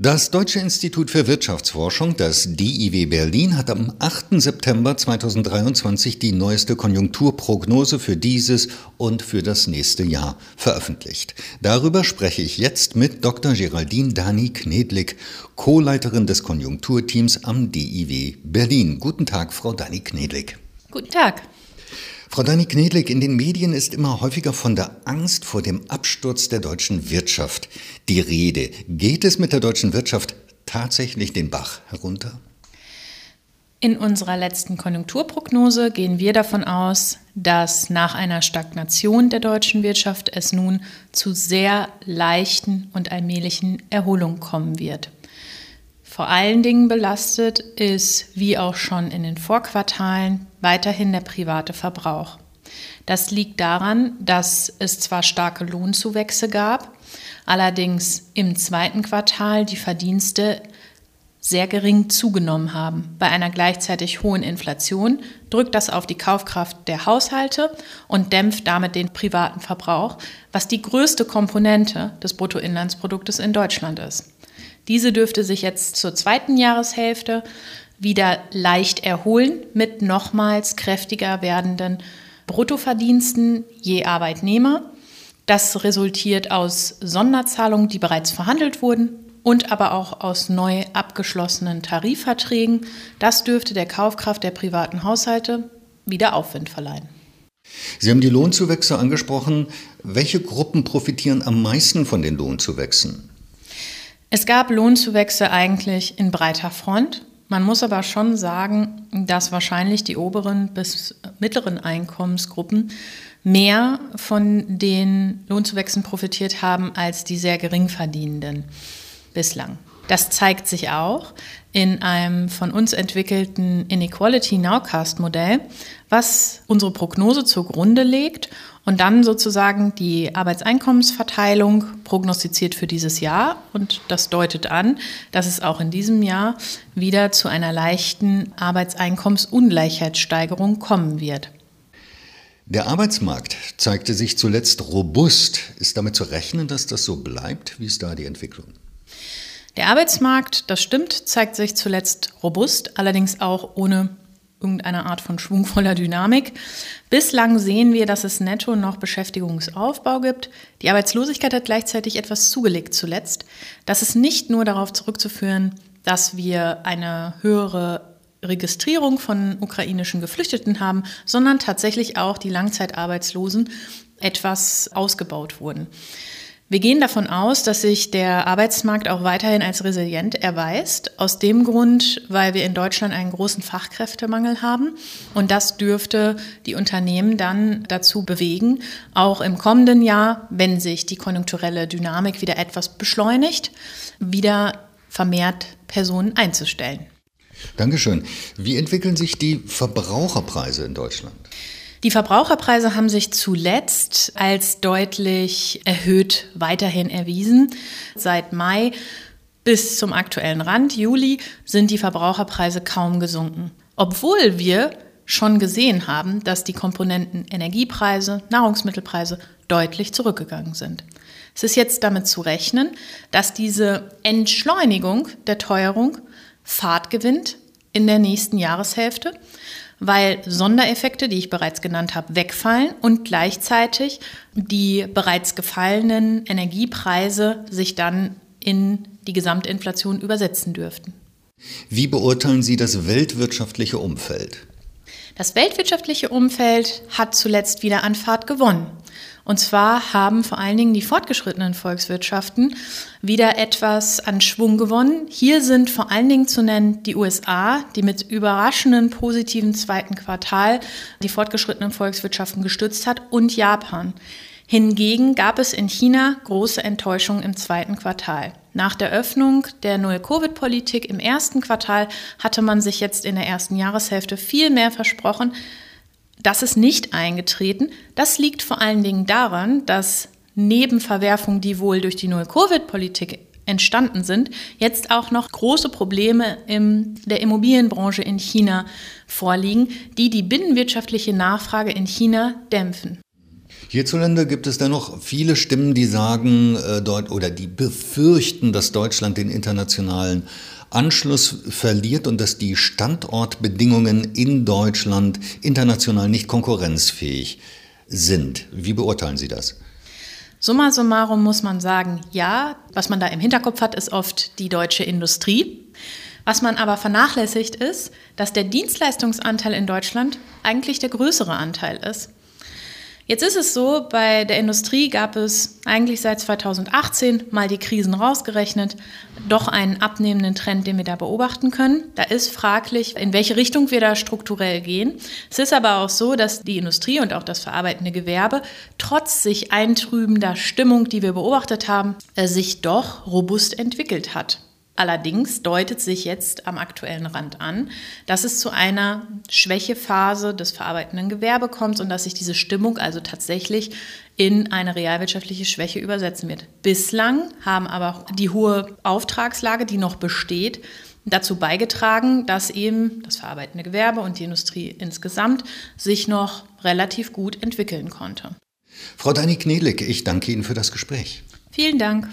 Das Deutsche Institut für Wirtschaftsforschung, das DIW Berlin, hat am 8. September 2023 die neueste Konjunkturprognose für dieses und für das nächste Jahr veröffentlicht. Darüber spreche ich jetzt mit Dr. Geraldine Dani Knedlik, Co-Leiterin des Konjunkturteams am DIW Berlin. Guten Tag, Frau Dani Knedlik. Guten Tag. Frau Dani Knedlik, in den Medien ist immer häufiger von der Angst vor dem Absturz der deutschen Wirtschaft die Rede. Geht es mit der deutschen Wirtschaft tatsächlich den Bach herunter? In unserer letzten Konjunkturprognose gehen wir davon aus, dass nach einer Stagnation der deutschen Wirtschaft es nun zu sehr leichten und allmählichen Erholungen kommen wird. Vor allen Dingen belastet ist, wie auch schon in den Vorquartalen, weiterhin der private Verbrauch. Das liegt daran, dass es zwar starke Lohnzuwächse gab, allerdings im zweiten Quartal die Verdienste sehr gering zugenommen haben. Bei einer gleichzeitig hohen Inflation drückt das auf die Kaufkraft der Haushalte und dämpft damit den privaten Verbrauch, was die größte Komponente des Bruttoinlandsproduktes in Deutschland ist. Diese dürfte sich jetzt zur zweiten Jahreshälfte wieder leicht erholen mit nochmals kräftiger werdenden Bruttoverdiensten je Arbeitnehmer. Das resultiert aus Sonderzahlungen, die bereits verhandelt wurden und aber auch aus neu abgeschlossenen Tarifverträgen. Das dürfte der Kaufkraft der privaten Haushalte wieder Aufwind verleihen. Sie haben die Lohnzuwächse angesprochen. Welche Gruppen profitieren am meisten von den Lohnzuwächsen? Es gab Lohnzuwächse eigentlich in breiter Front. Man muss aber schon sagen, dass wahrscheinlich die oberen bis mittleren Einkommensgruppen mehr von den Lohnzuwächsen profitiert haben als die sehr geringverdienenden bislang. Das zeigt sich auch in einem von uns entwickelten Inequality Nowcast Modell, was unsere Prognose zugrunde legt und dann sozusagen die Arbeitseinkommensverteilung prognostiziert für dieses Jahr. Und das deutet an, dass es auch in diesem Jahr wieder zu einer leichten Arbeitseinkommensungleichheitssteigerung kommen wird. Der Arbeitsmarkt zeigte sich zuletzt robust. Ist damit zu rechnen, dass das so bleibt? Wie ist da die Entwicklung? Der Arbeitsmarkt, das stimmt, zeigt sich zuletzt robust, allerdings auch ohne irgendeine Art von schwungvoller Dynamik. Bislang sehen wir, dass es netto noch Beschäftigungsaufbau gibt. Die Arbeitslosigkeit hat gleichzeitig etwas zugelegt zuletzt. Das ist nicht nur darauf zurückzuführen, dass wir eine höhere Registrierung von ukrainischen Geflüchteten haben, sondern tatsächlich auch die Langzeitarbeitslosen etwas ausgebaut wurden. Wir gehen davon aus, dass sich der Arbeitsmarkt auch weiterhin als resilient erweist. Aus dem Grund, weil wir in Deutschland einen großen Fachkräftemangel haben. Und das dürfte die Unternehmen dann dazu bewegen, auch im kommenden Jahr, wenn sich die konjunkturelle Dynamik wieder etwas beschleunigt, wieder vermehrt Personen einzustellen. Dankeschön. Wie entwickeln sich die Verbraucherpreise in Deutschland? Die Verbraucherpreise haben sich zuletzt als deutlich erhöht weiterhin erwiesen. Seit Mai bis zum aktuellen Rand, Juli, sind die Verbraucherpreise kaum gesunken. Obwohl wir schon gesehen haben, dass die Komponenten Energiepreise, Nahrungsmittelpreise deutlich zurückgegangen sind. Es ist jetzt damit zu rechnen, dass diese Entschleunigung der Teuerung Fahrt gewinnt in der nächsten Jahreshälfte weil Sondereffekte, die ich bereits genannt habe, wegfallen und gleichzeitig die bereits gefallenen Energiepreise sich dann in die Gesamtinflation übersetzen dürften. Wie beurteilen Sie das weltwirtschaftliche Umfeld? Das weltwirtschaftliche Umfeld hat zuletzt wieder an Fahrt gewonnen. Und zwar haben vor allen Dingen die fortgeschrittenen Volkswirtschaften wieder etwas an Schwung gewonnen. Hier sind vor allen Dingen zu nennen die USA, die mit überraschenden positiven zweiten Quartal die fortgeschrittenen Volkswirtschaften gestützt hat, und Japan. Hingegen gab es in China große Enttäuschung im zweiten Quartal. Nach der Öffnung der Null-Covid-Politik im ersten Quartal hatte man sich jetzt in der ersten Jahreshälfte viel mehr versprochen. Das ist nicht eingetreten. Das liegt vor allen Dingen daran, dass neben Verwerfungen, die wohl durch die Null-Covid-Politik entstanden sind, jetzt auch noch große Probleme in der Immobilienbranche in China vorliegen, die die binnenwirtschaftliche Nachfrage in China dämpfen. Hierzulande gibt es dennoch viele Stimmen, die sagen äh, oder die befürchten, dass Deutschland den internationalen Anschluss verliert und dass die Standortbedingungen in Deutschland international nicht konkurrenzfähig sind. Wie beurteilen Sie das? Summa summarum muss man sagen, ja, was man da im Hinterkopf hat, ist oft die deutsche Industrie. Was man aber vernachlässigt ist, dass der Dienstleistungsanteil in Deutschland eigentlich der größere Anteil ist. Jetzt ist es so, bei der Industrie gab es eigentlich seit 2018 mal die Krisen rausgerechnet, doch einen abnehmenden Trend, den wir da beobachten können. Da ist fraglich, in welche Richtung wir da strukturell gehen. Es ist aber auch so, dass die Industrie und auch das verarbeitende Gewerbe trotz sich eintrübender Stimmung, die wir beobachtet haben, äh, sich doch robust entwickelt hat. Allerdings deutet sich jetzt am aktuellen Rand an, dass es zu einer Schwächephase des verarbeitenden Gewerbe kommt und dass sich diese Stimmung also tatsächlich in eine realwirtschaftliche Schwäche übersetzen wird. Bislang haben aber die hohe Auftragslage, die noch besteht, dazu beigetragen, dass eben das verarbeitende Gewerbe und die Industrie insgesamt sich noch relativ gut entwickeln konnte. Frau Dani Knelik, ich danke Ihnen für das Gespräch. Vielen Dank.